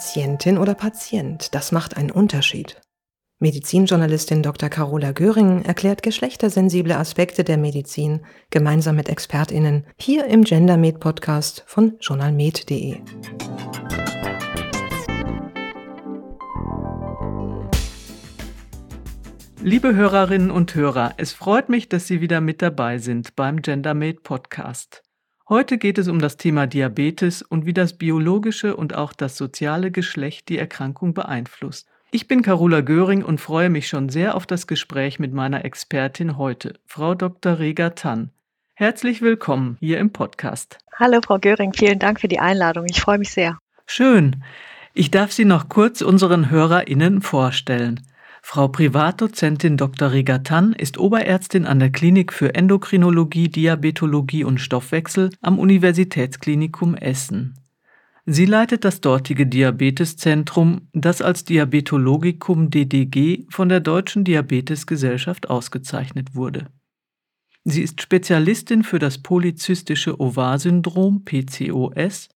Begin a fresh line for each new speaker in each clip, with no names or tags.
Patientin oder Patient, das macht einen Unterschied. Medizinjournalistin Dr. Carola Göring erklärt geschlechtersensible Aspekte der Medizin gemeinsam mit ExpertInnen hier im GenderMed Podcast von journalmed.de.
Liebe Hörerinnen und Hörer, es freut mich, dass Sie wieder mit dabei sind beim GenderMade Podcast. Heute geht es um das Thema Diabetes und wie das biologische und auch das soziale Geschlecht die Erkrankung beeinflusst. Ich bin Carola Göring und freue mich schon sehr auf das Gespräch mit meiner Expertin heute, Frau Dr. Rega Tann. Herzlich willkommen hier im Podcast.
Hallo Frau Göring, vielen Dank für die Einladung. Ich freue mich sehr.
Schön. Ich darf Sie noch kurz unseren HörerInnen vorstellen. Frau Privatdozentin Dr. Regatan ist Oberärztin an der Klinik für Endokrinologie, Diabetologie und Stoffwechsel am Universitätsklinikum Essen. Sie leitet das dortige Diabeteszentrum, das als Diabetologicum DDG von der Deutschen Diabetesgesellschaft ausgezeichnet wurde. Sie ist Spezialistin für das polyzystische Ovar-Syndrom PCOS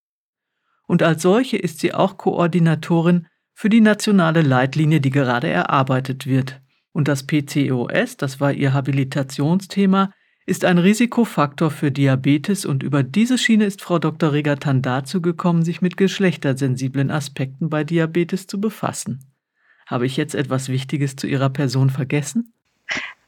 und als solche ist sie auch Koordinatorin für die nationale Leitlinie, die gerade erarbeitet wird. Und das PCOS, das war ihr Habilitationsthema, ist ein Risikofaktor für Diabetes und über diese Schiene ist Frau Dr. Regatan dazu gekommen, sich mit geschlechtersensiblen Aspekten bei Diabetes zu befassen. Habe ich jetzt etwas Wichtiges zu Ihrer Person vergessen?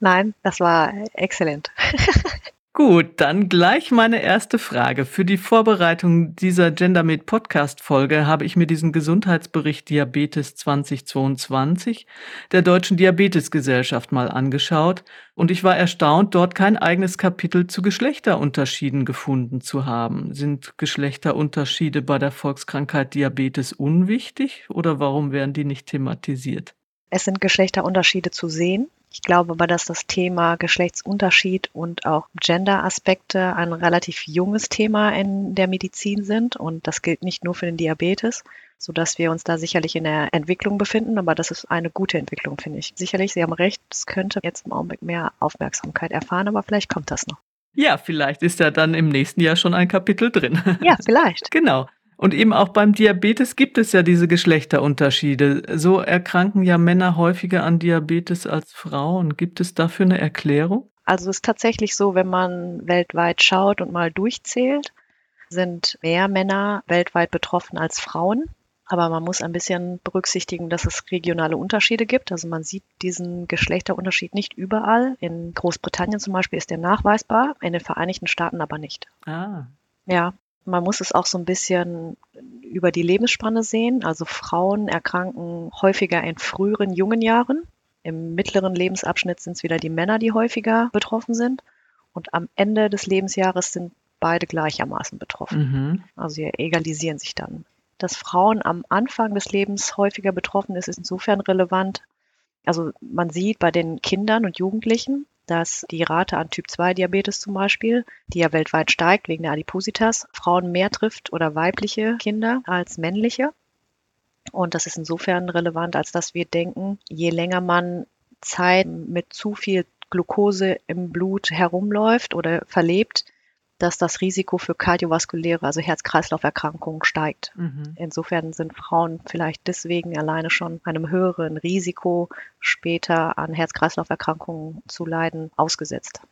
Nein, das war exzellent.
Gut, dann gleich meine erste Frage. Für die Vorbereitung dieser GenderMed Podcast Folge habe ich mir diesen Gesundheitsbericht Diabetes 2022 der Deutschen Diabetesgesellschaft mal angeschaut und ich war erstaunt, dort kein eigenes Kapitel zu Geschlechterunterschieden gefunden zu haben. Sind Geschlechterunterschiede bei der Volkskrankheit Diabetes unwichtig oder warum werden die nicht thematisiert?
Es sind Geschlechterunterschiede zu sehen. Ich glaube aber, dass das Thema Geschlechtsunterschied und auch Gender-Aspekte ein relativ junges Thema in der Medizin sind. Und das gilt nicht nur für den Diabetes, sodass wir uns da sicherlich in der Entwicklung befinden. Aber das ist eine gute Entwicklung, finde ich. Sicherlich, Sie haben recht, es könnte jetzt im Augenblick mehr Aufmerksamkeit erfahren, aber vielleicht kommt das noch.
Ja, vielleicht ist ja dann im nächsten Jahr schon ein Kapitel drin.
Ja, vielleicht.
genau. Und eben auch beim Diabetes gibt es ja diese Geschlechterunterschiede. So erkranken ja Männer häufiger an Diabetes als Frauen. Gibt es dafür eine Erklärung?
Also es ist tatsächlich so, wenn man weltweit schaut und mal durchzählt, sind mehr Männer weltweit betroffen als Frauen. Aber man muss ein bisschen berücksichtigen, dass es regionale Unterschiede gibt. Also man sieht diesen Geschlechterunterschied nicht überall. In Großbritannien zum Beispiel ist der nachweisbar, in den Vereinigten Staaten aber nicht.
Ah.
Ja, man muss es auch so ein bisschen über die Lebensspanne sehen. Also Frauen erkranken häufiger in früheren jungen Jahren. Im mittleren Lebensabschnitt sind es wieder die Männer, die häufiger betroffen sind. Und am Ende des Lebensjahres sind beide gleichermaßen betroffen. Mhm. Also sie egalisieren sich dann. Dass Frauen am Anfang des Lebens häufiger betroffen ist, ist insofern relevant. Also man sieht bei den Kindern und Jugendlichen, dass die Rate an Typ-2-Diabetes zum Beispiel, die ja weltweit steigt wegen der Adipositas, Frauen mehr trifft oder weibliche Kinder als männliche. Und das ist insofern relevant, als dass wir denken, je länger man Zeit mit zu viel Glucose im Blut herumläuft oder verlebt, dass das Risiko für kardiovaskuläre, also Herz-Kreislauf-Erkrankungen steigt. Mhm. Insofern sind Frauen vielleicht deswegen alleine schon einem höheren Risiko, später an Herz-Kreislauf-Erkrankungen zu leiden, ausgesetzt.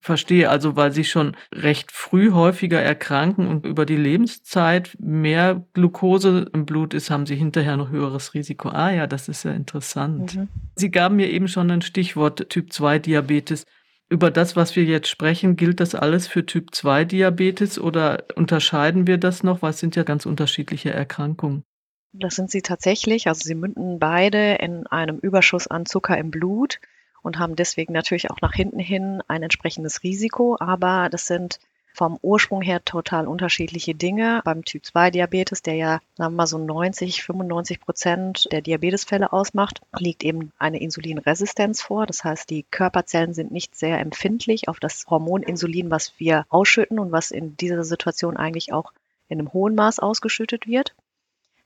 Verstehe, also weil sie schon recht früh häufiger erkranken und über die Lebenszeit mehr Glucose im Blut ist, haben sie hinterher noch höheres Risiko. Ah ja, das ist ja interessant. Mhm. Sie gaben mir eben schon ein Stichwort Typ 2 Diabetes über das, was wir jetzt sprechen, gilt das alles für Typ 2 Diabetes oder unterscheiden wir das noch? Weil es sind ja ganz unterschiedliche Erkrankungen.
Das sind sie tatsächlich. Also sie münden beide in einem Überschuss an Zucker im Blut und haben deswegen natürlich auch nach hinten hin ein entsprechendes Risiko. Aber das sind vom Ursprung her total unterschiedliche Dinge. Beim Typ 2 Diabetes, der ja, sagen wir mal, so 90, 95 Prozent der Diabetesfälle ausmacht, liegt eben eine Insulinresistenz vor. Das heißt, die Körperzellen sind nicht sehr empfindlich auf das Hormon Insulin, was wir ausschütten und was in dieser Situation eigentlich auch in einem hohen Maß ausgeschüttet wird.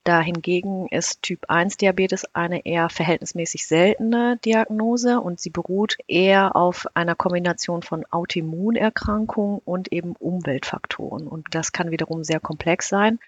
Dahingegen ist Typ 1 Diabetes eine eher verhältnismäßig seltene Diagnose und sie beruht eher auf einer Kombination von Autoimmunerkrankungen und eben Umweltfaktoren. Und das kann wiederum sehr komplex sein.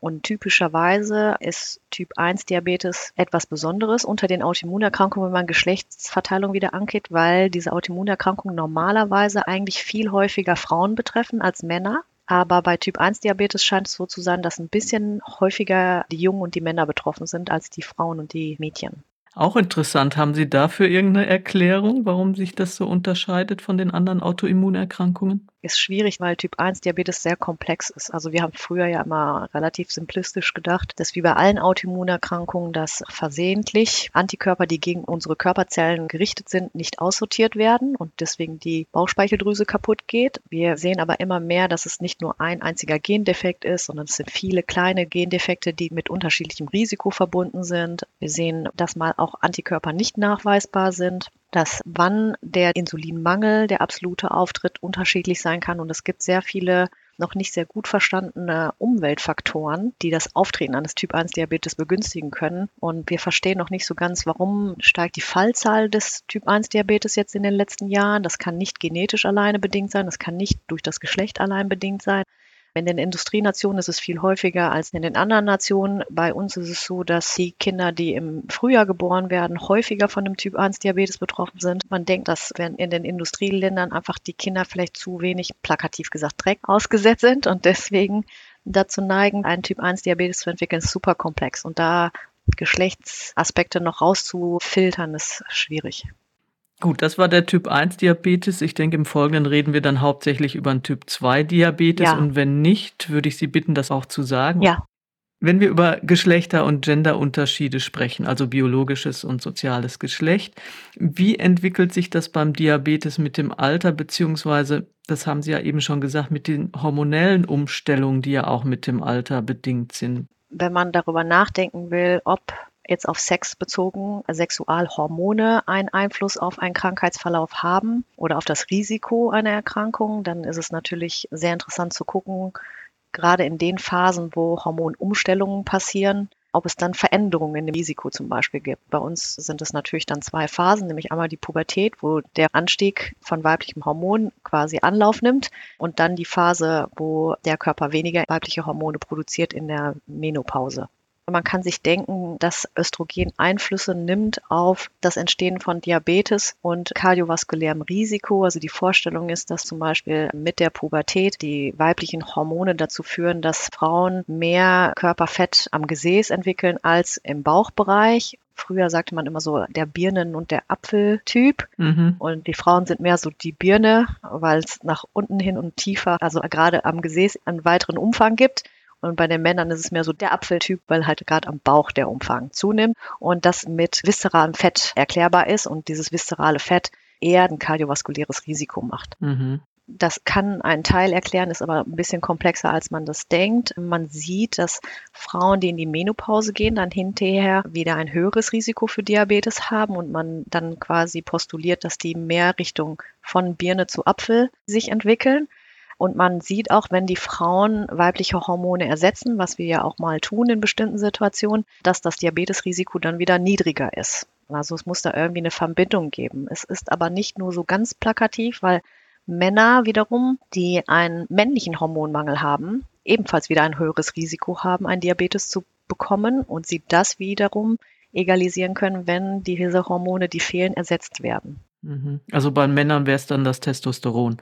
Und typischerweise ist Typ 1 Diabetes etwas Besonderes unter den Autoimmunerkrankungen, wenn man Geschlechtsverteilung wieder angeht, weil diese Autoimmunerkrankungen normalerweise eigentlich viel häufiger Frauen betreffen als Männer. Aber bei Typ 1 Diabetes scheint es so zu sein, dass ein bisschen häufiger die Jungen und die Männer betroffen sind als die Frauen und die Mädchen.
Auch interessant. Haben Sie dafür irgendeine Erklärung, warum sich das so unterscheidet von den anderen Autoimmunerkrankungen?
ist schwierig, weil Typ 1 Diabetes sehr komplex ist. Also wir haben früher ja immer relativ simplistisch gedacht, dass wie bei allen Autoimmunerkrankungen, dass versehentlich Antikörper, die gegen unsere Körperzellen gerichtet sind, nicht aussortiert werden und deswegen die Bauchspeicheldrüse kaputt geht. Wir sehen aber immer mehr, dass es nicht nur ein einziger Gendefekt ist, sondern es sind viele kleine Gendefekte, die mit unterschiedlichem Risiko verbunden sind. Wir sehen, dass mal auch Antikörper nicht nachweisbar sind dass wann der Insulinmangel, der absolute auftritt, unterschiedlich sein kann. Und es gibt sehr viele noch nicht sehr gut verstandene Umweltfaktoren, die das Auftreten eines Typ 1 Diabetes begünstigen können. Und wir verstehen noch nicht so ganz, warum steigt die Fallzahl des Typ 1 Diabetes jetzt in den letzten Jahren. Das kann nicht genetisch alleine bedingt sein, das kann nicht durch das Geschlecht allein bedingt sein. In den Industrienationen ist es viel häufiger als in den anderen Nationen. Bei uns ist es so, dass die Kinder, die im Frühjahr geboren werden, häufiger von dem Typ 1 Diabetes betroffen sind. Man denkt, dass wenn in den Industrieländern einfach die Kinder vielleicht zu wenig, plakativ gesagt, Dreck ausgesetzt sind und deswegen dazu neigen, einen Typ 1 Diabetes zu entwickeln, ist super komplex. Und da Geschlechtsaspekte noch rauszufiltern, ist schwierig.
Gut, das war der Typ 1 Diabetes. Ich denke, im Folgenden reden wir dann hauptsächlich über einen Typ 2 Diabetes. Ja. Und wenn nicht, würde ich Sie bitten, das auch zu sagen.
Ja.
Wenn wir über Geschlechter- und Genderunterschiede sprechen, also biologisches und soziales Geschlecht, wie entwickelt sich das beim Diabetes mit dem Alter, beziehungsweise, das haben Sie ja eben schon gesagt, mit den hormonellen Umstellungen, die ja auch mit dem Alter bedingt sind?
Wenn man darüber nachdenken will, ob jetzt auf Sex bezogen Sexualhormone einen Einfluss auf einen Krankheitsverlauf haben oder auf das Risiko einer Erkrankung, dann ist es natürlich sehr interessant zu gucken, gerade in den Phasen, wo Hormonumstellungen passieren, ob es dann Veränderungen in dem Risiko zum Beispiel gibt. Bei uns sind es natürlich dann zwei Phasen, nämlich einmal die Pubertät, wo der Anstieg von weiblichem Hormon quasi Anlauf nimmt und dann die Phase, wo der Körper weniger weibliche Hormone produziert in der Menopause. Man kann sich denken, dass Östrogen Einflüsse nimmt auf das Entstehen von Diabetes und kardiovaskulärem Risiko. Also die Vorstellung ist, dass zum Beispiel mit der Pubertät die weiblichen Hormone dazu führen, dass Frauen mehr Körperfett am Gesäß entwickeln als im Bauchbereich. Früher sagte man immer so der Birnen- und der Apfeltyp. Mhm. Und die Frauen sind mehr so die Birne, weil es nach unten hin und tiefer, also gerade am Gesäß, einen weiteren Umfang gibt. Und bei den Männern ist es mehr so der Apfeltyp, weil halt gerade am Bauch der Umfang zunimmt und das mit viszeralem Fett erklärbar ist und dieses viszerale Fett eher ein kardiovaskuläres Risiko macht. Mhm. Das kann einen Teil erklären, ist aber ein bisschen komplexer, als man das denkt. Man sieht, dass Frauen, die in die Menopause gehen, dann hinterher wieder ein höheres Risiko für Diabetes haben und man dann quasi postuliert, dass die mehr Richtung von Birne zu Apfel sich entwickeln. Und man sieht auch, wenn die Frauen weibliche Hormone ersetzen, was wir ja auch mal tun in bestimmten Situationen, dass das Diabetesrisiko dann wieder niedriger ist. Also es muss da irgendwie eine Verbindung geben. Es ist aber nicht nur so ganz plakativ, weil Männer wiederum, die einen männlichen Hormonmangel haben, ebenfalls wieder ein höheres Risiko haben, ein Diabetes zu bekommen und sie das wiederum egalisieren können, wenn diese Hormone, die fehlen, ersetzt werden.
Mhm. Also bei Männern wäre es dann das Testosteron.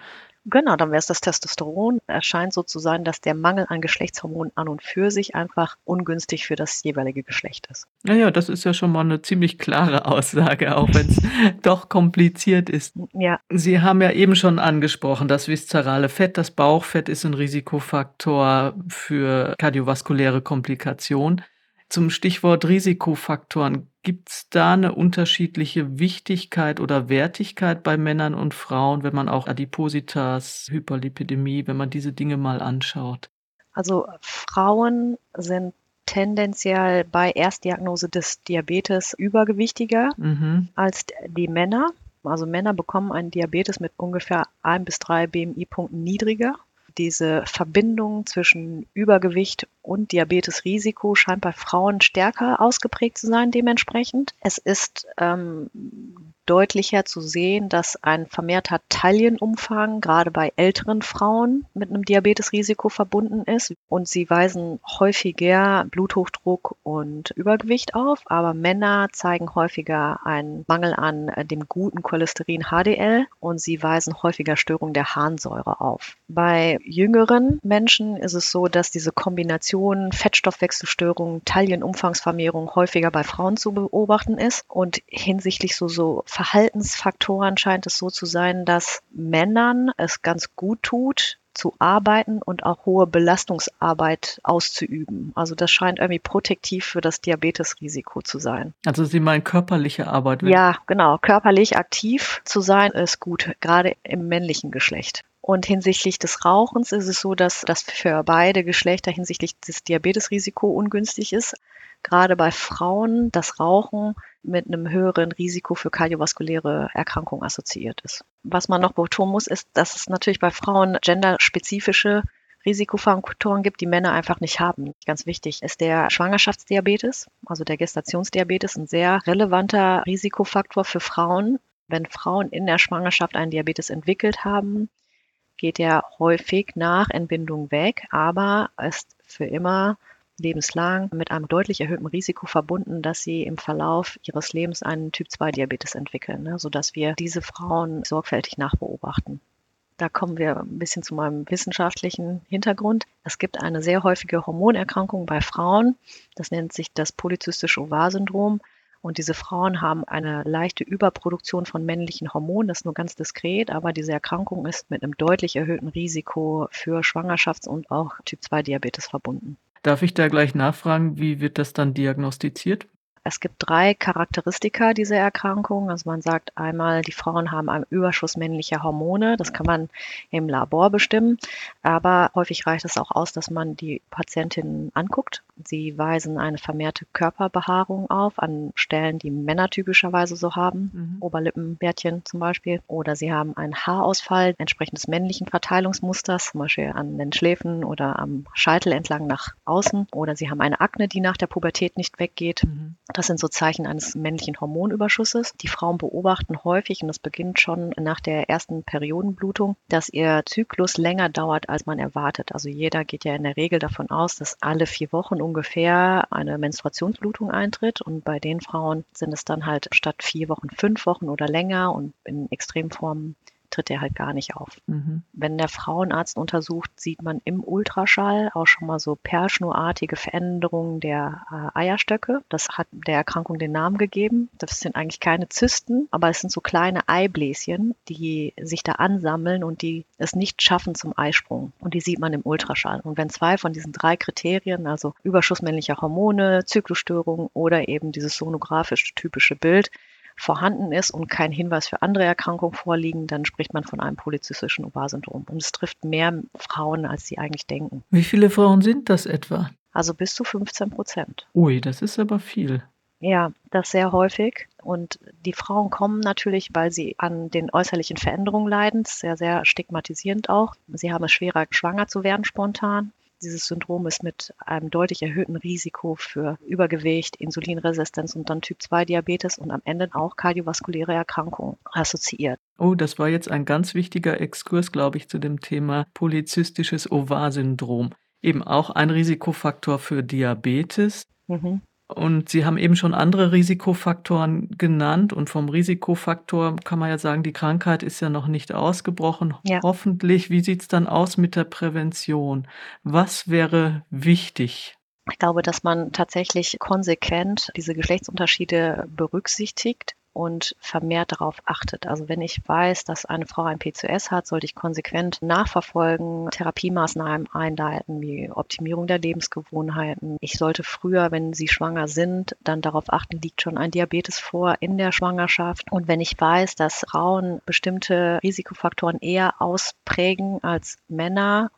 Genau, dann wäre es das Testosteron. Es scheint so zu sein, dass der Mangel an Geschlechtshormonen an und für sich einfach ungünstig für das jeweilige Geschlecht ist.
Naja, das ist ja schon mal eine ziemlich klare Aussage, auch wenn es doch kompliziert ist.
Ja.
Sie haben ja eben schon angesprochen, das viszerale Fett, das Bauchfett ist ein Risikofaktor für kardiovaskuläre Komplikationen. Zum Stichwort Risikofaktoren. Gibt es da eine unterschiedliche Wichtigkeit oder Wertigkeit bei Männern und Frauen, wenn man auch Adipositas, Hyperlipidemie, wenn man diese Dinge mal anschaut?
Also Frauen sind tendenziell bei Erstdiagnose des Diabetes übergewichtiger mhm. als die Männer. Also Männer bekommen einen Diabetes mit ungefähr ein bis drei BMI-Punkten niedriger diese Verbindung zwischen Übergewicht und Diabetesrisiko scheint bei Frauen stärker ausgeprägt zu sein dementsprechend. Es ist ähm, deutlicher zu sehen, dass ein vermehrter Taillenumfang gerade bei älteren Frauen mit einem Diabetesrisiko verbunden ist. Und sie weisen häufiger Bluthochdruck und Übergewicht auf, aber Männer zeigen häufiger einen Mangel an dem guten Cholesterin HDL und sie weisen häufiger Störungen der Harnsäure auf. Bei jüngeren Menschen ist es so, dass diese Kombination Fettstoffwechselstörungen, Taillenumfangsvermehrung häufiger bei Frauen zu beobachten ist. Und hinsichtlich so, so Verhaltensfaktoren scheint es so zu sein, dass Männern es ganz gut tut, zu arbeiten und auch hohe Belastungsarbeit auszuüben. Also das scheint irgendwie protektiv für das Diabetesrisiko zu sein.
Also Sie meinen körperliche Arbeit?
Ja, genau. Körperlich aktiv zu sein ist gut, gerade im männlichen Geschlecht. Und hinsichtlich des Rauchens ist es so, dass das für beide Geschlechter hinsichtlich des Diabetesrisiko ungünstig ist. Gerade bei Frauen das Rauchen mit einem höheren Risiko für kardiovaskuläre Erkrankungen assoziiert ist. Was man noch betonen muss, ist, dass es natürlich bei Frauen genderspezifische Risikofaktoren gibt, die Männer einfach nicht haben. Ganz wichtig ist der Schwangerschaftsdiabetes, also der Gestationsdiabetes, ein sehr relevanter Risikofaktor für Frauen. Wenn Frauen in der Schwangerschaft einen Diabetes entwickelt haben, geht er häufig nach Entbindung weg, aber ist für immer lebenslang mit einem deutlich erhöhten Risiko verbunden, dass sie im Verlauf ihres Lebens einen Typ-2-Diabetes entwickeln, ne, sodass wir diese Frauen sorgfältig nachbeobachten. Da kommen wir ein bisschen zu meinem wissenschaftlichen Hintergrund. Es gibt eine sehr häufige Hormonerkrankung bei Frauen. Das nennt sich das polyzystische Ovar-Syndrom. Und diese Frauen haben eine leichte Überproduktion von männlichen Hormonen, das ist nur ganz diskret, aber diese Erkrankung ist mit einem deutlich erhöhten Risiko für Schwangerschafts- und auch Typ-2-Diabetes verbunden.
Darf ich da gleich nachfragen, wie wird das dann diagnostiziert?
Es gibt drei Charakteristika dieser Erkrankung. Also man sagt einmal, die Frauen haben einen Überschuss männlicher Hormone. Das kann man im Labor bestimmen. Aber häufig reicht es auch aus, dass man die Patientinnen anguckt. Sie weisen eine vermehrte Körperbehaarung auf an Stellen, die Männer typischerweise so haben. Mhm. Oberlippenbärtchen zum Beispiel. Oder sie haben einen Haarausfall entsprechend des männlichen Verteilungsmusters, zum Beispiel an den Schläfen oder am Scheitel entlang nach außen. Oder sie haben eine Akne, die nach der Pubertät nicht weggeht. Mhm. Das sind so Zeichen eines männlichen Hormonüberschusses. Die Frauen beobachten häufig, und das beginnt schon nach der ersten Periodenblutung, dass ihr Zyklus länger dauert, als man erwartet. Also jeder geht ja in der Regel davon aus, dass alle vier Wochen ungefähr eine Menstruationsblutung eintritt. Und bei den Frauen sind es dann halt statt vier Wochen fünf Wochen oder länger und in Extremformen tritt er halt gar nicht auf. Mhm. Wenn der Frauenarzt untersucht, sieht man im Ultraschall auch schon mal so perlschnurartige Veränderungen der äh, Eierstöcke. Das hat der Erkrankung den Namen gegeben. Das sind eigentlich keine Zysten, aber es sind so kleine Eibläschen, die sich da ansammeln und die es nicht schaffen zum Eisprung. Und die sieht man im Ultraschall. Und wenn zwei von diesen drei Kriterien, also Überschuss männlicher Hormone, Zyklusstörung oder eben dieses sonografisch typische Bild, vorhanden ist und kein Hinweis für andere Erkrankungen vorliegen, dann spricht man von einem polyzystischen Ovarsyndrom. Und es trifft mehr Frauen, als sie eigentlich denken.
Wie viele Frauen sind das etwa?
Also bis zu 15 Prozent.
Ui, das ist aber viel.
Ja, das sehr häufig. Und die Frauen kommen natürlich, weil sie an den äußerlichen Veränderungen leiden, sehr, sehr stigmatisierend auch. Sie haben es schwerer, schwanger zu werden spontan. Dieses Syndrom ist mit einem deutlich erhöhten Risiko für Übergewicht, Insulinresistenz und dann Typ-2-Diabetes und am Ende auch kardiovaskuläre Erkrankungen assoziiert.
Oh, das war jetzt ein ganz wichtiger Exkurs, glaube ich, zu dem Thema polyzystisches Ovar-Syndrom. Eben auch ein Risikofaktor für Diabetes. Mhm. Und Sie haben eben schon andere Risikofaktoren genannt. Und vom Risikofaktor kann man ja sagen, die Krankheit ist ja noch nicht ausgebrochen. Ja. Hoffentlich. Wie sieht es dann aus mit der Prävention? Was wäre wichtig?
Ich glaube, dass man tatsächlich konsequent diese Geschlechtsunterschiede berücksichtigt und vermehrt darauf achtet. Also wenn ich weiß, dass eine Frau ein PCOS hat, sollte ich konsequent nachverfolgen, Therapiemaßnahmen einleiten, wie Optimierung der Lebensgewohnheiten. Ich sollte früher, wenn sie schwanger sind, dann darauf achten, liegt schon ein Diabetes vor in der Schwangerschaft. Und wenn ich weiß, dass Frauen bestimmte Risikofaktoren eher ausprägen als Männer,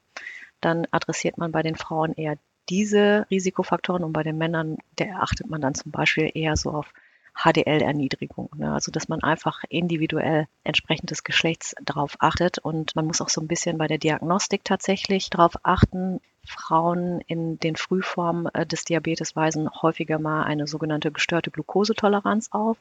dann adressiert man bei den Frauen eher diese Risikofaktoren und bei den Männern, der achtet man dann zum Beispiel eher so auf HDL-Erniedrigung. Ne? Also dass man einfach individuell entsprechend des Geschlechts darauf achtet. Und man muss auch so ein bisschen bei der Diagnostik tatsächlich darauf achten. Frauen in den Frühformen äh, des Diabetes weisen häufiger mal eine sogenannte gestörte Glukosetoleranz auf.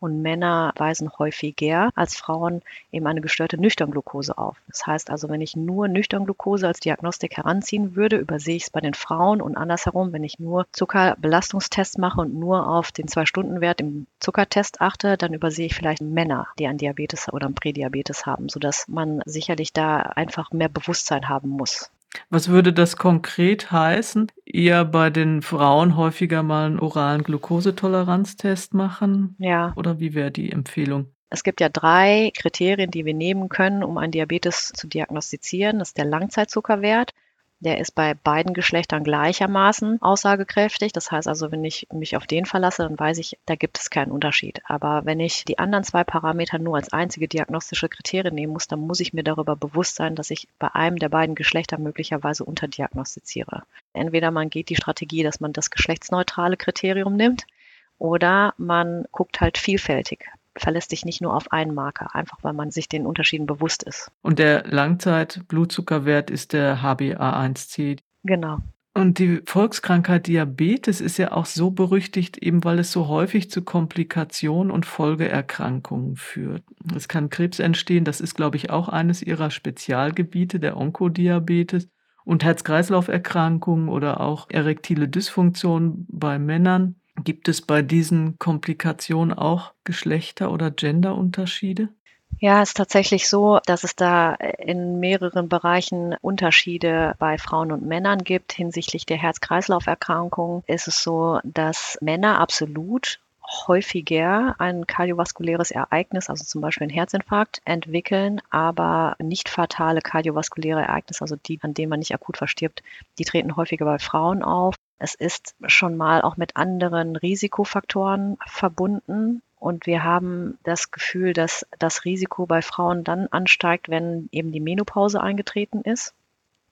Und Männer weisen häufiger als Frauen eben eine gestörte Nüchternglucose auf. Das heißt also, wenn ich nur Nüchternglucose als Diagnostik heranziehen würde, übersehe ich es bei den Frauen und andersherum, wenn ich nur Zuckerbelastungstests mache und nur auf den Zwei-Stunden-Wert im Zuckertest achte, dann übersehe ich vielleicht Männer, die einen Diabetes oder einen Prädiabetes haben, sodass man sicherlich da einfach mehr Bewusstsein haben muss.
Was würde das konkret heißen? Eher bei den Frauen häufiger mal einen oralen Glukosetoleranztest machen?
Ja.
Oder wie wäre die Empfehlung?
Es gibt ja drei Kriterien, die wir nehmen können, um einen Diabetes zu diagnostizieren. Das ist der Langzeitzuckerwert, der ist bei beiden Geschlechtern gleichermaßen aussagekräftig. Das heißt also, wenn ich mich auf den verlasse, dann weiß ich, da gibt es keinen Unterschied. Aber wenn ich die anderen zwei Parameter nur als einzige diagnostische Kriterien nehmen muss, dann muss ich mir darüber bewusst sein, dass ich bei einem der beiden Geschlechter möglicherweise unterdiagnostiziere. Entweder man geht die Strategie, dass man das geschlechtsneutrale Kriterium nimmt, oder man guckt halt vielfältig verlässt sich nicht nur auf einen Marker, einfach weil man sich den Unterschieden bewusst ist.
Und der Langzeit-Blutzuckerwert ist der HbA1c.
Genau.
Und die Volkskrankheit Diabetes ist ja auch so berüchtigt, eben weil es so häufig zu Komplikationen und Folgeerkrankungen führt. Es kann Krebs entstehen, das ist, glaube ich, auch eines ihrer Spezialgebiete, der Onkodiabetes. Und Herz-Kreislauf-Erkrankungen oder auch erektile Dysfunktion bei Männern. Gibt es bei diesen Komplikationen auch Geschlechter- oder Genderunterschiede?
Ja, es ist tatsächlich so, dass es da in mehreren Bereichen Unterschiede bei Frauen und Männern gibt. Hinsichtlich der Herz-Kreislauf-Erkrankungen ist es so, dass Männer absolut häufiger ein kardiovaskuläres Ereignis, also zum Beispiel einen Herzinfarkt, entwickeln, aber nicht fatale kardiovaskuläre Ereignisse, also die, an denen man nicht akut verstirbt, die treten häufiger bei Frauen auf. Es ist schon mal auch mit anderen Risikofaktoren verbunden. Und wir haben das Gefühl, dass das Risiko bei Frauen dann ansteigt, wenn eben die Menopause eingetreten ist.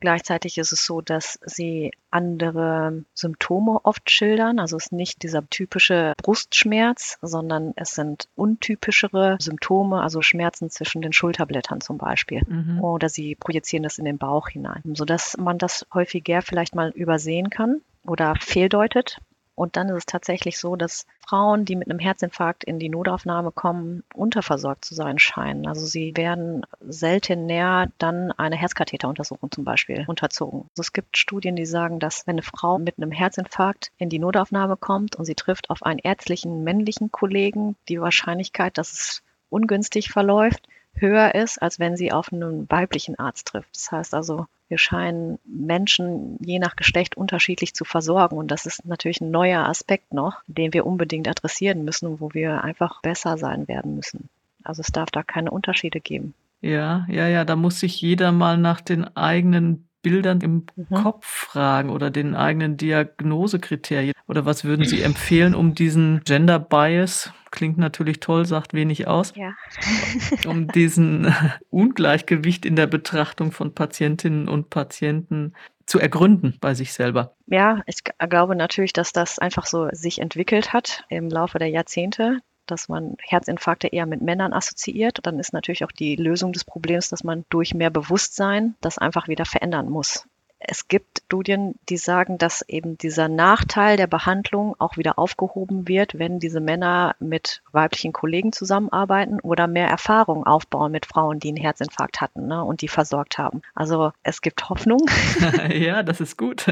Gleichzeitig ist es so, dass sie andere Symptome oft schildern. Also es ist nicht dieser typische Brustschmerz, sondern es sind untypischere Symptome, also Schmerzen zwischen den Schulterblättern zum Beispiel. Mhm. Oder sie projizieren das in den Bauch hinein, sodass man das häufiger vielleicht mal übersehen kann oder fehldeutet. Und dann ist es tatsächlich so, dass Frauen, die mit einem Herzinfarkt in die Notaufnahme kommen, unterversorgt zu sein scheinen. Also sie werden selten näher dann eine Herzkatheteruntersuchung zum Beispiel unterzogen. Also es gibt Studien, die sagen, dass wenn eine Frau mit einem Herzinfarkt in die Notaufnahme kommt und sie trifft auf einen ärztlichen männlichen Kollegen, die Wahrscheinlichkeit, dass es ungünstig verläuft, höher ist, als wenn sie auf einen weiblichen Arzt trifft. Das heißt also, wir scheinen Menschen je nach Geschlecht unterschiedlich zu versorgen. Und das ist natürlich ein neuer Aspekt noch, den wir unbedingt adressieren müssen wo wir einfach besser sein werden müssen. Also es darf da keine Unterschiede geben.
Ja, ja, ja, da muss sich jeder mal nach den eigenen Bildern im mhm. Kopf fragen oder den eigenen Diagnosekriterien? Oder was würden Sie empfehlen, um diesen Gender Bias, klingt natürlich toll, sagt wenig aus,
ja.
um diesen Ungleichgewicht in der Betrachtung von Patientinnen und Patienten zu ergründen bei sich selber?
Ja, ich glaube natürlich, dass das einfach so sich entwickelt hat im Laufe der Jahrzehnte dass man Herzinfarkte eher mit Männern assoziiert. Dann ist natürlich auch die Lösung des Problems, dass man durch mehr Bewusstsein das einfach wieder verändern muss. Es gibt Studien, die sagen, dass eben dieser Nachteil der Behandlung auch wieder aufgehoben wird, wenn diese Männer mit weiblichen Kollegen zusammenarbeiten oder mehr Erfahrung aufbauen mit Frauen, die einen Herzinfarkt hatten ne, und die versorgt haben. Also es gibt Hoffnung.
ja, das ist gut.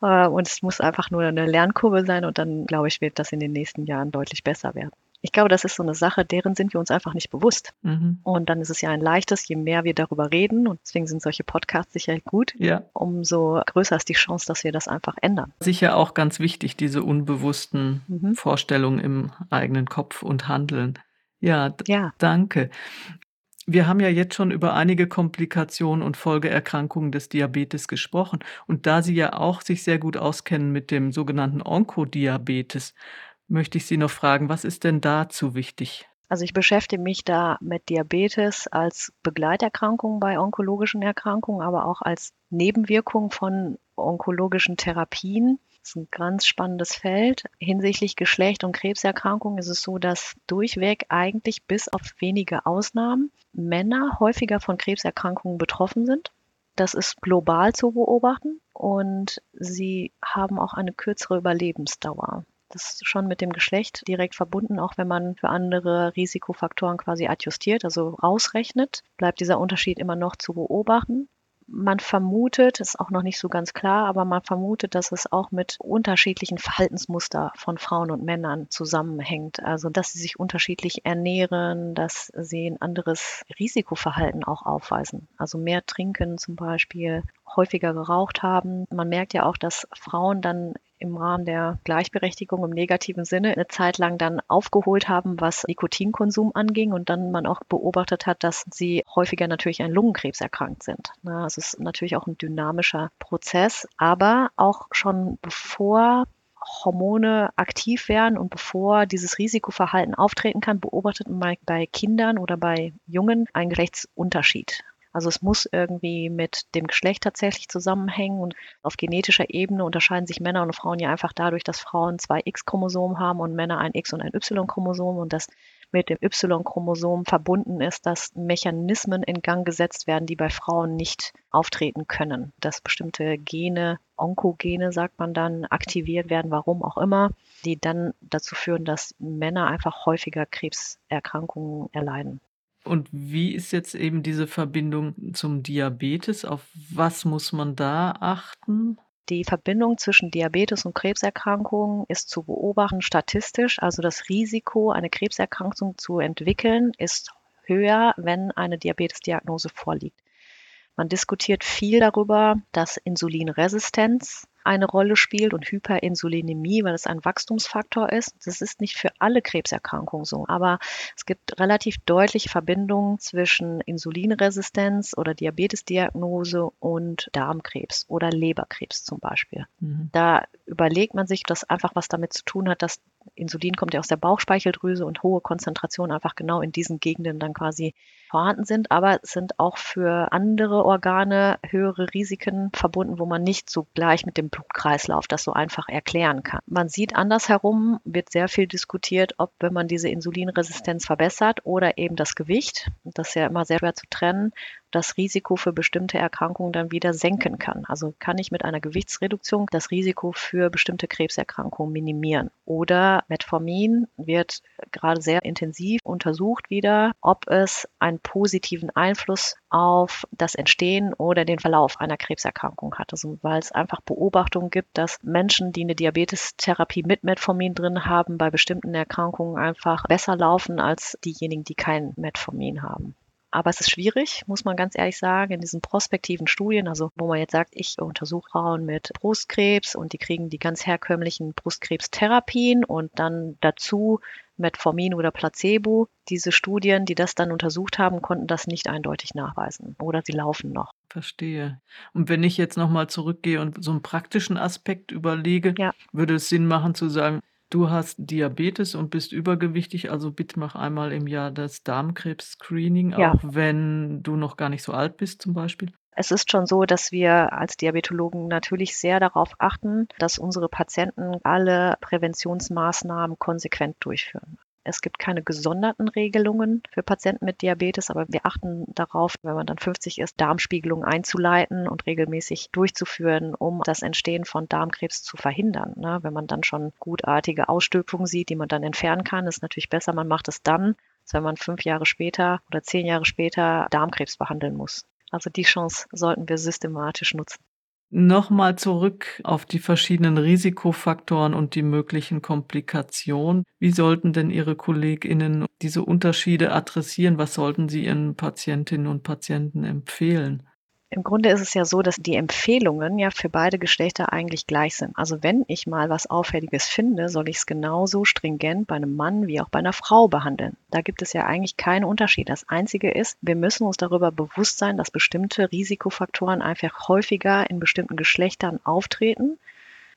Äh, und es muss einfach nur eine Lernkurve sein und dann, glaube ich, wird das in den nächsten Jahren deutlich besser werden. Ich glaube, das ist so eine Sache, deren sind wir uns einfach nicht bewusst. Mhm. Und dann ist es ja ein leichtes, je mehr wir darüber reden, und deswegen sind solche Podcasts sicher gut,
ja.
umso größer ist die Chance, dass wir das einfach ändern.
Sicher auch ganz wichtig, diese unbewussten mhm. Vorstellungen im eigenen Kopf und Handeln. Ja, ja, danke. Wir haben ja jetzt schon über einige Komplikationen und Folgeerkrankungen des Diabetes gesprochen. Und da Sie ja auch sich sehr gut auskennen mit dem sogenannten Onkodiabetes, möchte ich Sie noch fragen, was ist denn dazu wichtig?
Also ich beschäftige mich da mit Diabetes als Begleiterkrankung bei onkologischen Erkrankungen, aber auch als Nebenwirkung von onkologischen Therapien. Das ist ein ganz spannendes Feld. Hinsichtlich Geschlecht und Krebserkrankungen ist es so, dass durchweg eigentlich bis auf wenige Ausnahmen Männer häufiger von Krebserkrankungen betroffen sind. Das ist global zu beobachten und sie haben auch eine kürzere Überlebensdauer. Das ist schon mit dem Geschlecht direkt verbunden, auch wenn man für andere Risikofaktoren quasi adjustiert, also rausrechnet, bleibt dieser Unterschied immer noch zu beobachten man vermutet, ist auch noch nicht so ganz klar, aber man vermutet, dass es auch mit unterschiedlichen Verhaltensmuster von Frauen und Männern zusammenhängt. Also, dass sie sich unterschiedlich ernähren, dass sie ein anderes Risikoverhalten auch aufweisen. Also mehr trinken zum Beispiel, häufiger geraucht haben. Man merkt ja auch, dass Frauen dann im Rahmen der Gleichberechtigung im negativen Sinne eine Zeit lang dann aufgeholt haben, was Nikotinkonsum anging und dann man auch beobachtet hat, dass sie häufiger natürlich an Lungenkrebs erkrankt sind. Na, es ist natürlich auch ein dynamischer Prozess, aber auch schon bevor Hormone aktiv werden und bevor dieses Risikoverhalten auftreten kann, beobachtet man bei Kindern oder bei Jungen einen Geschlechtsunterschied. Also es muss irgendwie mit dem Geschlecht tatsächlich zusammenhängen und auf genetischer Ebene unterscheiden sich Männer und Frauen ja einfach dadurch, dass Frauen zwei X-Chromosomen haben und Männer ein X- und ein Y-Chromosom und das mit dem Y-Chromosom verbunden ist, dass Mechanismen in Gang gesetzt werden, die bei Frauen nicht auftreten können. Dass bestimmte Gene, Onkogene sagt man dann, aktiviert werden, warum auch immer, die dann dazu führen, dass Männer einfach häufiger Krebserkrankungen erleiden.
Und wie ist jetzt eben diese Verbindung zum Diabetes? Auf was muss man da achten?
Die Verbindung zwischen Diabetes und Krebserkrankungen ist zu beobachten statistisch. Also das Risiko, eine Krebserkrankung zu entwickeln, ist höher, wenn eine Diabetesdiagnose vorliegt. Man diskutiert viel darüber, dass Insulinresistenz eine Rolle spielt und Hyperinsulinämie, weil es ein Wachstumsfaktor ist. Das ist nicht für alle Krebserkrankungen so, aber es gibt relativ deutliche Verbindungen zwischen Insulinresistenz oder Diabetesdiagnose und Darmkrebs oder Leberkrebs zum Beispiel. Mhm. Da überlegt man sich, dass einfach was damit zu tun hat, dass Insulin kommt ja aus der Bauchspeicheldrüse und hohe Konzentrationen einfach genau in diesen Gegenden dann quasi vorhanden sind, aber es sind auch für andere Organe höhere Risiken verbunden, wo man nicht so gleich mit dem Blutkreislauf das so einfach erklären kann. Man sieht andersherum, wird sehr viel diskutiert, ob wenn man diese Insulinresistenz verbessert oder eben das Gewicht, das ist ja immer sehr schwer zu trennen, das Risiko für bestimmte Erkrankungen dann wieder senken kann. Also kann ich mit einer Gewichtsreduktion das Risiko für bestimmte Krebserkrankungen minimieren. Oder Metformin wird gerade sehr intensiv untersucht wieder, ob es einen positiven Einfluss auf das Entstehen oder den Verlauf einer Krebserkrankung hat. Also weil es einfach Beobachtungen gibt, dass Menschen, die eine Diabetestherapie mit Metformin drin haben, bei bestimmten Erkrankungen einfach besser laufen als diejenigen, die kein Metformin haben. Aber es ist schwierig, muss man ganz ehrlich sagen, in diesen prospektiven Studien, also wo man jetzt sagt, ich untersuche Frauen mit Brustkrebs und die kriegen die ganz herkömmlichen Brustkrebstherapien und dann dazu Metformin oder Placebo. Diese Studien, die das dann untersucht haben, konnten das nicht eindeutig nachweisen oder sie laufen noch.
Verstehe. Und wenn ich jetzt nochmal zurückgehe und so einen praktischen Aspekt überlege, ja. würde es Sinn machen zu sagen, Du hast Diabetes und bist übergewichtig, also bitte mach einmal im Jahr das Darmkrebs-Screening, Ja. auch wenn du noch gar nicht so alt bist zum Beispiel.
Es ist schon so, dass wir als Diabetologen natürlich sehr darauf achten, dass unsere Patienten alle Präventionsmaßnahmen konsequent durchführen. Es gibt keine gesonderten Regelungen für Patienten mit Diabetes, aber wir achten darauf, wenn man dann 50 ist, Darmspiegelungen einzuleiten und regelmäßig durchzuführen, um das Entstehen von Darmkrebs zu verhindern. Ne? Wenn man dann schon gutartige Ausstülpungen sieht, die man dann entfernen kann, ist natürlich besser, man macht es dann, als wenn man fünf Jahre später oder zehn Jahre später Darmkrebs behandeln muss. Also die Chance sollten wir systematisch nutzen.
Nochmal zurück auf die verschiedenen Risikofaktoren und die möglichen Komplikationen. Wie sollten denn Ihre KollegInnen diese Unterschiede adressieren? Was sollten Sie Ihren Patientinnen und Patienten empfehlen?
Im Grunde ist es ja so, dass die Empfehlungen ja für beide Geschlechter eigentlich gleich sind. Also wenn ich mal was Auffälliges finde, soll ich es genauso stringent bei einem Mann wie auch bei einer Frau behandeln. Da gibt es ja eigentlich keinen Unterschied. Das Einzige ist, wir müssen uns darüber bewusst sein, dass bestimmte Risikofaktoren einfach häufiger in bestimmten Geschlechtern auftreten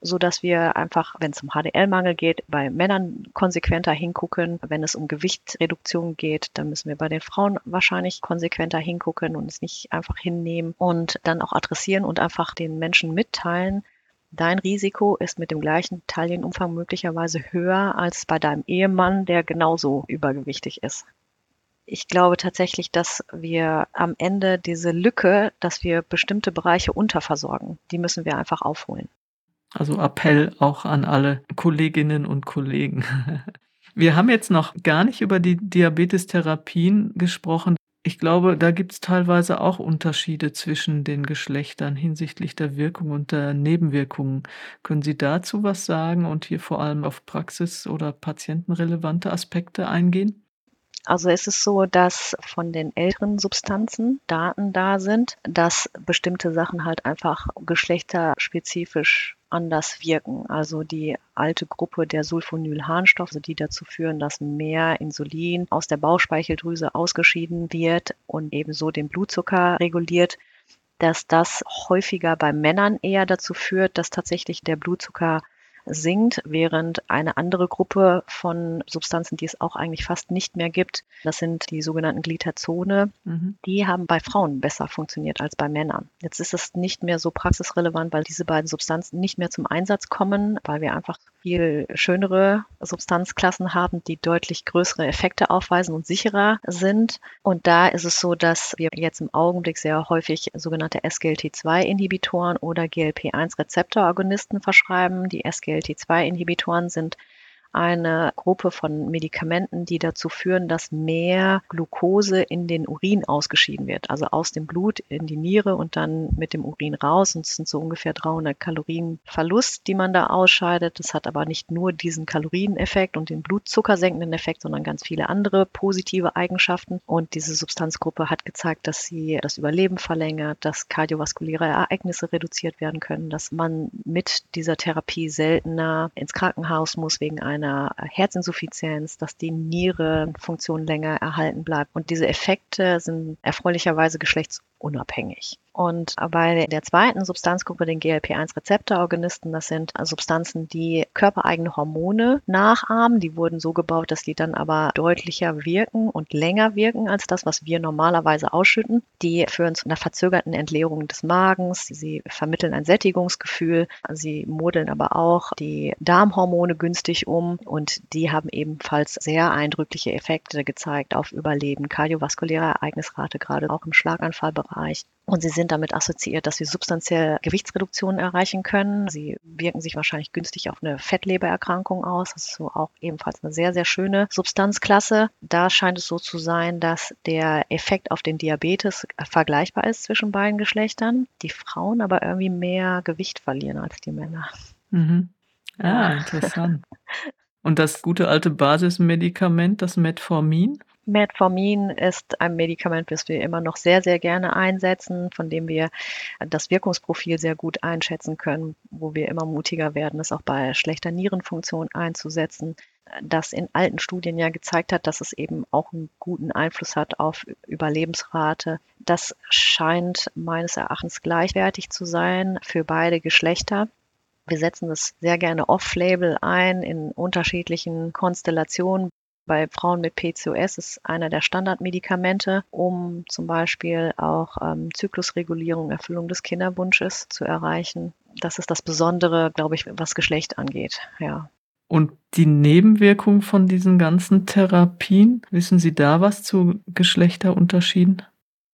so dass wir einfach, wenn es um HDL-Mangel geht, bei Männern konsequenter hingucken. Wenn es um Gewichtsreduktion geht, dann müssen wir bei den Frauen wahrscheinlich konsequenter hingucken und es nicht einfach hinnehmen und dann auch adressieren und einfach den Menschen mitteilen, Dein Risiko ist mit dem gleichen Taillenumfang möglicherweise höher als bei deinem Ehemann, der genauso übergewichtig ist. Ich glaube tatsächlich, dass wir am Ende diese Lücke, dass wir bestimmte Bereiche unterversorgen, die müssen wir einfach aufholen.
Also Appell auch an alle Kolleginnen und Kollegen. Wir haben jetzt noch gar nicht über die Diabetestherapien gesprochen. Ich glaube, da gibt es teilweise auch Unterschiede zwischen den Geschlechtern hinsichtlich der Wirkung und der Nebenwirkungen. Können Sie dazu was sagen und hier vor allem auf praxis- oder patientenrelevante Aspekte eingehen?
Also es ist so, dass von den älteren Substanzen Daten da sind, dass bestimmte Sachen halt einfach geschlechterspezifisch anders wirken. Also die alte Gruppe der Sulfonylharnstoffe, also die dazu führen, dass mehr Insulin aus der Bauchspeicheldrüse ausgeschieden wird und ebenso den Blutzucker reguliert, dass das häufiger bei Männern eher dazu führt, dass tatsächlich der Blutzucker sinkt, während eine andere Gruppe von Substanzen, die es auch eigentlich fast nicht mehr gibt, das sind die sogenannten Glitazone, mhm. die haben bei Frauen besser funktioniert als bei Männern. Jetzt ist es nicht mehr so praxisrelevant, weil diese beiden Substanzen nicht mehr zum Einsatz kommen, weil wir einfach viel schönere Substanzklassen haben, die deutlich größere Effekte aufweisen und sicherer sind. Und da ist es so, dass wir jetzt im Augenblick sehr häufig sogenannte SGLT2-Inhibitoren oder GLP1-Rezeptoragonisten verschreiben. Die SGLT2-Inhibitoren sind eine Gruppe von Medikamenten, die dazu führen, dass mehr Glucose in den Urin ausgeschieden wird, also aus dem Blut in die Niere und dann mit dem Urin raus. Und es sind so ungefähr 300 Kalorien Verlust, die man da ausscheidet. Das hat aber nicht nur diesen Kalorieneffekt und den Blutzuckersenkenden Effekt, sondern ganz viele andere positive Eigenschaften. Und diese Substanzgruppe hat gezeigt, dass sie das Überleben verlängert, dass kardiovaskuläre Ereignisse reduziert werden können, dass man mit dieser Therapie seltener ins Krankenhaus muss wegen einer einer Herzinsuffizienz, dass die Nierenfunktion länger erhalten bleibt. Und diese Effekte sind erfreulicherweise geschlechtsunabhängig. Und bei der zweiten Substanzgruppe, den GLP-1-Rezeptororganisten, das sind Substanzen, die körpereigene Hormone nachahmen. Die wurden so gebaut, dass die dann aber deutlicher wirken und länger wirken als das, was wir normalerweise ausschütten. Die führen zu einer verzögerten Entleerung des Magens. Sie vermitteln ein Sättigungsgefühl. Sie modeln aber auch die Darmhormone günstig um und die haben ebenfalls sehr eindrückliche Effekte gezeigt auf Überleben, kardiovaskuläre Ereignisrate, gerade auch im Schlaganfallbereich. Und sie sind damit assoziiert, dass sie substanziell Gewichtsreduktionen erreichen können. Sie wirken sich wahrscheinlich günstig auf eine Fettlebererkrankung aus. Das ist so auch ebenfalls eine sehr, sehr schöne Substanzklasse. Da scheint es so zu sein, dass der Effekt auf den Diabetes vergleichbar ist zwischen beiden Geschlechtern. Die Frauen aber irgendwie mehr Gewicht verlieren als die Männer.
Mhm. Ah, interessant. Und das gute alte Basismedikament, das Metformin?
Metformin ist ein Medikament, das wir immer noch sehr, sehr gerne einsetzen, von dem wir das Wirkungsprofil sehr gut einschätzen können, wo wir immer mutiger werden, es auch bei schlechter Nierenfunktion einzusetzen, das in alten Studien ja gezeigt hat, dass es eben auch einen guten Einfluss hat auf Überlebensrate. Das scheint meines Erachtens gleichwertig zu sein für beide Geschlechter. Wir setzen das sehr gerne off-label ein in unterschiedlichen Konstellationen. Bei Frauen mit PCOS ist einer der Standardmedikamente, um zum Beispiel auch ähm, Zyklusregulierung, Erfüllung des Kinderwunsches zu erreichen. Das ist das Besondere, glaube ich, was Geschlecht angeht. Ja.
Und die Nebenwirkungen von diesen ganzen Therapien, wissen Sie da was zu Geschlechterunterschieden?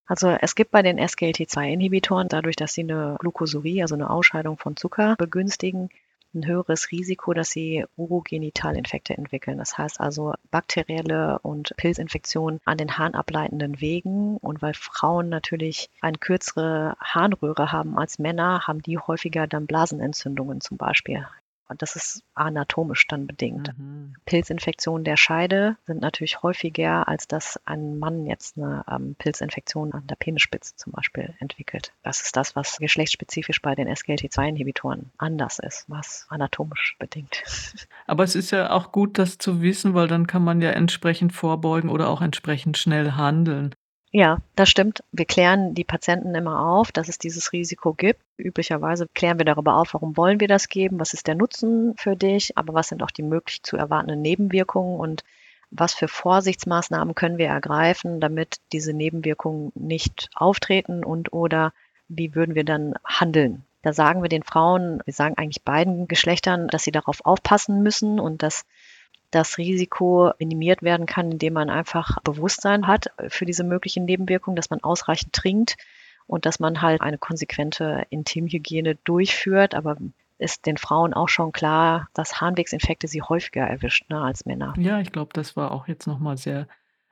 Also es gibt bei den SGLT2-Inhibitoren, dadurch, dass sie eine Glucosurie, also eine Ausscheidung von Zucker begünstigen, ein höheres Risiko, dass sie Urogenitalinfekte entwickeln. Das heißt also bakterielle und Pilzinfektionen an den harnableitenden Wegen. Und weil Frauen natürlich eine kürzere Harnröhre haben als Männer, haben die häufiger dann Blasenentzündungen zum Beispiel. Und das ist anatomisch dann bedingt. Mhm. Pilzinfektionen der Scheide sind natürlich häufiger, als dass ein Mann jetzt eine ähm, Pilzinfektion an der Penisspitze zum Beispiel entwickelt. Das ist das, was geschlechtsspezifisch bei den SGLT2-Inhibitoren anders ist, was anatomisch bedingt.
Aber es ist ja auch gut, das zu wissen, weil dann kann man ja entsprechend vorbeugen oder auch entsprechend schnell handeln.
Ja, das stimmt. Wir klären die Patienten immer auf, dass es dieses Risiko gibt. Üblicherweise klären wir darüber auf, warum wollen wir das geben, was ist der Nutzen für dich, aber was sind auch die möglich zu erwartenden Nebenwirkungen und was für Vorsichtsmaßnahmen können wir ergreifen, damit diese Nebenwirkungen nicht auftreten und oder wie würden wir dann handeln. Da sagen wir den Frauen, wir sagen eigentlich beiden Geschlechtern, dass sie darauf aufpassen müssen und dass das Risiko minimiert werden kann, indem man einfach Bewusstsein hat für diese möglichen Nebenwirkungen, dass man ausreichend trinkt und dass man halt eine konsequente Intimhygiene durchführt. Aber ist den Frauen auch schon klar, dass Harnwegsinfekte sie häufiger erwischt ne, als Männer.
Ja, ich glaube, das war auch jetzt nochmal sehr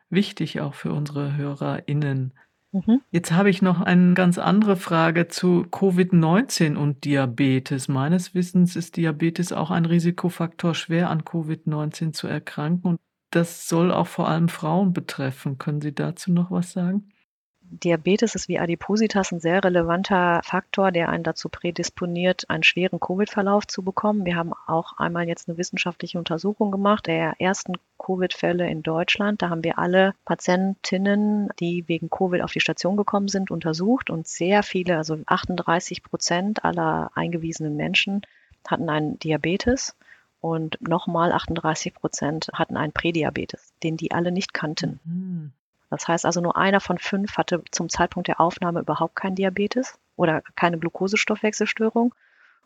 wichtig, auch für unsere HörerInnen. Mhm. Jetzt habe ich noch eine ganz andere Frage zu Covid-19 und Diabetes. Meines Wissens ist Diabetes auch ein Risikofaktor, schwer an Covid-19 zu erkranken. Und das soll auch vor allem Frauen betreffen. Können Sie dazu noch was sagen?
Diabetes ist wie Adipositas ein sehr relevanter Faktor, der einen dazu prädisponiert, einen schweren Covid-Verlauf zu bekommen. Wir haben auch einmal jetzt eine wissenschaftliche Untersuchung gemacht der ersten Covid-Fälle in Deutschland. Da haben wir alle Patientinnen, die wegen Covid auf die Station gekommen sind, untersucht und sehr viele, also 38 Prozent aller eingewiesenen Menschen hatten einen Diabetes und nochmal 38 Prozent hatten einen Prädiabetes, den die alle nicht kannten. Mhm. Das heißt also, nur einer von fünf hatte zum Zeitpunkt der Aufnahme überhaupt keinen Diabetes oder keine Glukosestoffwechselstörung.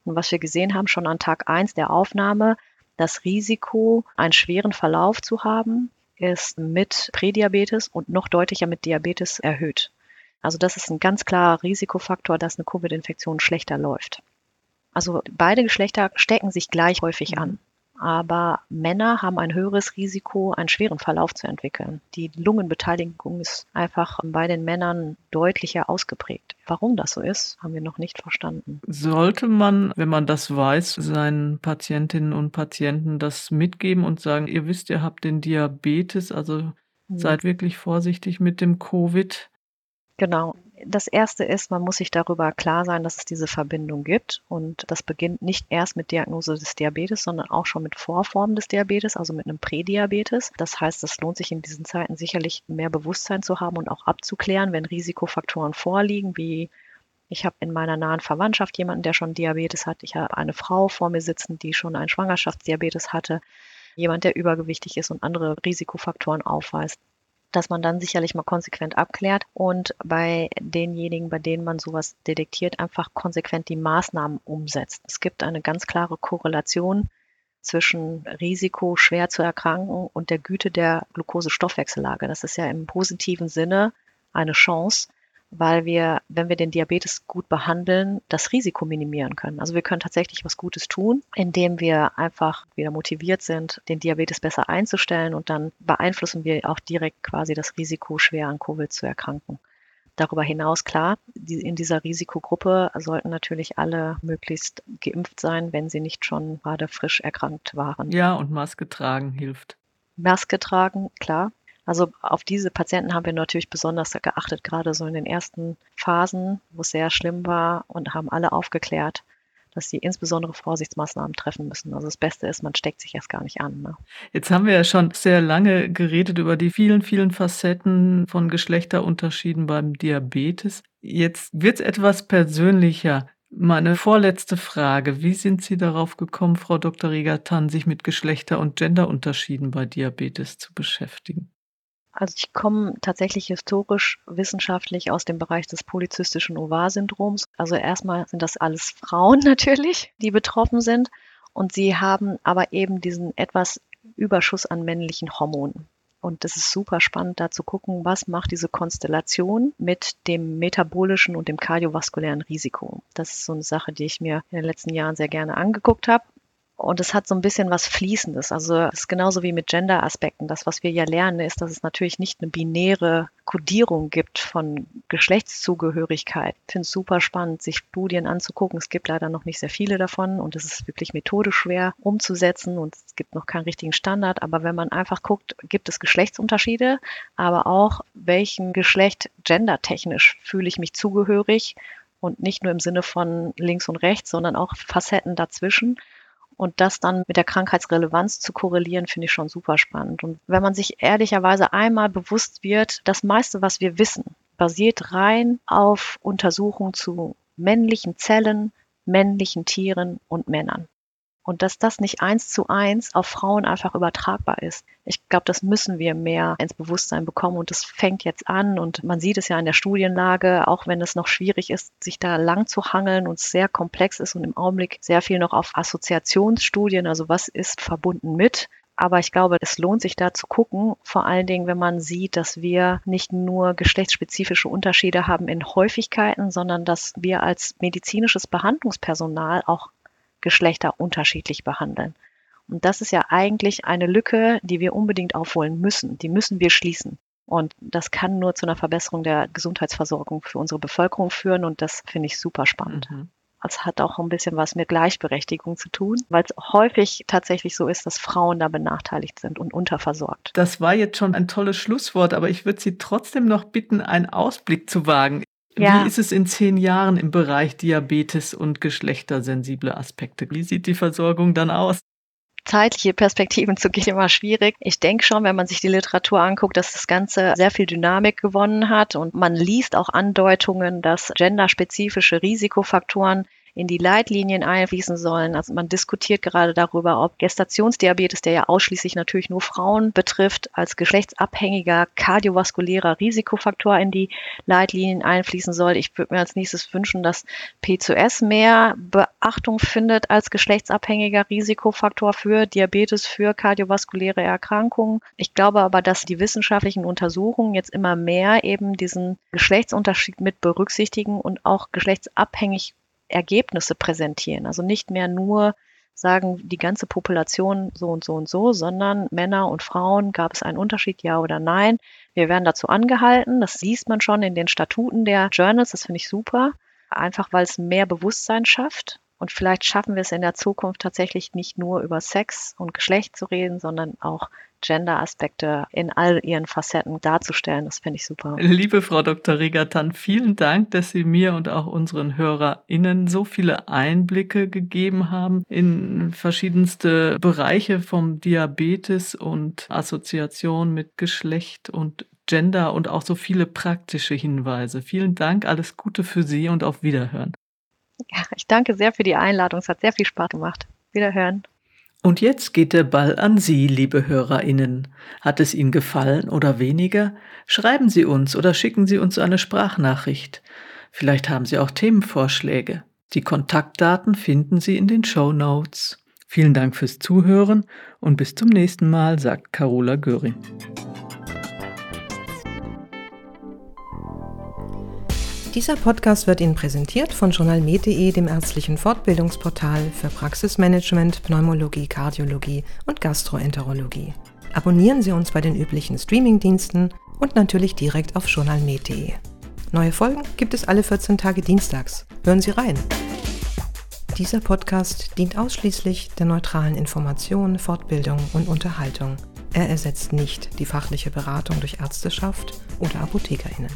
Und was wir gesehen haben, schon an Tag eins der Aufnahme, das Risiko, einen schweren Verlauf zu haben, ist mit Prädiabetes und noch deutlicher mit Diabetes erhöht. Also das ist ein ganz klarer Risikofaktor, dass eine Covid-Infektion schlechter läuft. Also beide Geschlechter stecken sich gleich häufig an aber Männer haben ein höheres Risiko, einen schweren Verlauf zu entwickeln. Die Lungenbeteiligung ist einfach bei den Männern deutlicher ausgeprägt. Warum das so ist, haben wir noch nicht verstanden.
Sollte man, wenn man das weiß, seinen Patientinnen und Patienten das mitgeben und sagen, ihr wisst, ihr habt den Diabetes, also hm. seid wirklich vorsichtig mit dem Covid?
Genau das erste ist, man muss sich darüber klar sein, dass es diese Verbindung gibt. Und das beginnt nicht erst mit Diagnose des Diabetes, sondern auch schon mit Vorformen des Diabetes, also mit einem Prädiabetes. Das heißt, es lohnt sich in diesen Zeiten sicherlich mehr Bewusstsein zu haben und auch abzuklären, wenn Risikofaktoren vorliegen, wie ich habe in meiner nahen Verwandtschaft jemanden, der schon Diabetes hat. Ich habe eine Frau vor mir sitzen, die schon einen Schwangerschaftsdiabetes hatte. Jemand, der übergewichtig ist und andere Risikofaktoren aufweist dass man dann sicherlich mal konsequent abklärt und bei denjenigen, bei denen man sowas detektiert, einfach konsequent die Maßnahmen umsetzt. Es gibt eine ganz klare Korrelation zwischen Risiko, schwer zu erkranken und der Güte der Glukosestoffwechsellage. Das ist ja im positiven Sinne eine Chance, weil wir, wenn wir den Diabetes gut behandeln, das Risiko minimieren können. Also wir können tatsächlich was Gutes tun, indem wir einfach wieder motiviert sind, den Diabetes besser einzustellen und dann beeinflussen wir auch direkt quasi das Risiko, schwer an Covid zu erkranken. Darüber hinaus, klar, in dieser Risikogruppe sollten natürlich alle möglichst geimpft sein, wenn sie nicht schon gerade frisch erkrankt waren.
Ja, und Maske tragen hilft.
Maske tragen, klar. Also auf diese Patienten haben wir natürlich besonders geachtet, gerade so in den ersten Phasen, wo es sehr schlimm war und haben alle aufgeklärt, dass sie insbesondere Vorsichtsmaßnahmen treffen müssen. Also das Beste ist, man steckt sich erst gar nicht an. Ne?
Jetzt haben wir ja schon sehr lange geredet über die vielen, vielen Facetten von Geschlechterunterschieden beim Diabetes. Jetzt wird es etwas persönlicher. Meine vorletzte Frage. Wie sind Sie darauf gekommen, Frau Dr. Rigatan, sich mit Geschlechter- und Genderunterschieden bei Diabetes zu beschäftigen?
Also ich komme tatsächlich historisch wissenschaftlich aus dem Bereich des polyzystischen Ovar-Syndroms. Also erstmal sind das alles Frauen natürlich, die betroffen sind. Und sie haben aber eben diesen etwas Überschuss an männlichen Hormonen. Und das ist super spannend, da zu gucken, was macht diese Konstellation mit dem metabolischen und dem kardiovaskulären Risiko. Das ist so eine Sache, die ich mir in den letzten Jahren sehr gerne angeguckt habe. Und es hat so ein bisschen was Fließendes. Also es ist genauso wie mit Gender-Aspekten. Das, was wir ja lernen, ist, dass es natürlich nicht eine binäre Kodierung gibt von Geschlechtszugehörigkeit. Ich finde es super spannend, sich Studien anzugucken. Es gibt leider noch nicht sehr viele davon und es ist wirklich methodisch schwer umzusetzen und es gibt noch keinen richtigen Standard. Aber wenn man einfach guckt, gibt es Geschlechtsunterschiede, aber auch welchem Geschlecht gendertechnisch fühle ich mich zugehörig und nicht nur im Sinne von links und rechts, sondern auch Facetten dazwischen. Und das dann mit der Krankheitsrelevanz zu korrelieren, finde ich schon super spannend. Und wenn man sich ehrlicherweise einmal bewusst wird, das meiste, was wir wissen, basiert rein auf Untersuchungen zu männlichen Zellen, männlichen Tieren und Männern. Und dass das nicht eins zu eins auf Frauen einfach übertragbar ist. Ich glaube, das müssen wir mehr ins Bewusstsein bekommen und das fängt jetzt an und man sieht es ja in der Studienlage, auch wenn es noch schwierig ist, sich da lang zu hangeln und sehr komplex ist und im Augenblick sehr viel noch auf Assoziationsstudien, also was ist verbunden mit, aber ich glaube, es lohnt sich da zu gucken, vor allen Dingen, wenn man sieht, dass wir nicht nur geschlechtsspezifische Unterschiede haben in Häufigkeiten, sondern dass wir als medizinisches Behandlungspersonal auch Geschlechter unterschiedlich behandeln. Und das ist ja eigentlich eine Lücke, die wir unbedingt aufholen müssen. Die müssen wir schließen. Und das kann nur zu einer Verbesserung der Gesundheitsversorgung für unsere Bevölkerung führen. Und das finde ich super spannend. Mhm. Es hat auch ein bisschen was mit Gleichberechtigung zu tun, weil es häufig tatsächlich so ist, dass Frauen da benachteiligt sind und unterversorgt.
Das war jetzt schon ein tolles Schlusswort, aber ich würde Sie trotzdem noch bitten, einen Ausblick zu wagen. Ja. Wie ist es in zehn Jahren im Bereich Diabetes und geschlechtersensible Aspekte? Wie sieht die Versorgung dann aus?
zeitliche Perspektiven zu gehen immer schwierig. Ich denke schon, wenn man sich die Literatur anguckt, dass das Ganze sehr viel Dynamik gewonnen hat und man liest auch Andeutungen, dass genderspezifische Risikofaktoren in die Leitlinien einfließen sollen. Also man diskutiert gerade darüber, ob Gestationsdiabetes, der ja ausschließlich natürlich nur Frauen betrifft, als geschlechtsabhängiger kardiovaskulärer Risikofaktor in die Leitlinien einfließen soll. Ich würde mir als nächstes wünschen, dass P2S mehr Beachtung findet als geschlechtsabhängiger Risikofaktor für Diabetes, für kardiovaskuläre Erkrankungen. Ich glaube aber, dass die wissenschaftlichen Untersuchungen jetzt immer mehr eben diesen Geschlechtsunterschied mit berücksichtigen und auch geschlechtsabhängig Ergebnisse präsentieren. Also nicht mehr nur sagen, die ganze Population so und so und so, sondern Männer und Frauen, gab es einen Unterschied, ja oder nein. Wir werden dazu angehalten, das liest man schon in den Statuten der Journals, das finde ich super, einfach weil es mehr Bewusstsein schafft. Und vielleicht schaffen wir es in der Zukunft tatsächlich nicht nur über Sex und Geschlecht zu reden, sondern auch Gender-Aspekte in all ihren Facetten darzustellen. Das finde ich super.
Liebe Frau Dr. Regatan, vielen Dank, dass Sie mir und auch unseren HörerInnen so viele Einblicke gegeben haben in verschiedenste Bereiche vom Diabetes und Assoziation mit Geschlecht und Gender und auch so viele praktische Hinweise. Vielen Dank, alles Gute für Sie und auf Wiederhören.
Ja, ich danke sehr für die Einladung. Es hat sehr viel Spaß gemacht. Wiederhören.
Und jetzt geht der Ball an Sie, liebe Hörerinnen. Hat es Ihnen gefallen oder weniger? Schreiben Sie uns oder schicken Sie uns eine Sprachnachricht. Vielleicht haben Sie auch Themenvorschläge. Die Kontaktdaten finden Sie in den Show Notes. Vielen Dank fürs Zuhören und bis zum nächsten Mal, sagt Carola Göring.
Dieser Podcast wird Ihnen präsentiert von journalmed.de, dem ärztlichen Fortbildungsportal für Praxismanagement, Pneumologie, Kardiologie und Gastroenterologie. Abonnieren Sie uns bei den üblichen Streamingdiensten und natürlich direkt auf journalmed.de. Neue Folgen gibt es alle 14 Tage dienstags. Hören Sie rein. Dieser Podcast dient ausschließlich der neutralen Information, Fortbildung und Unterhaltung. Er ersetzt nicht die fachliche Beratung durch Ärzteschaft oder ApothekerInnen.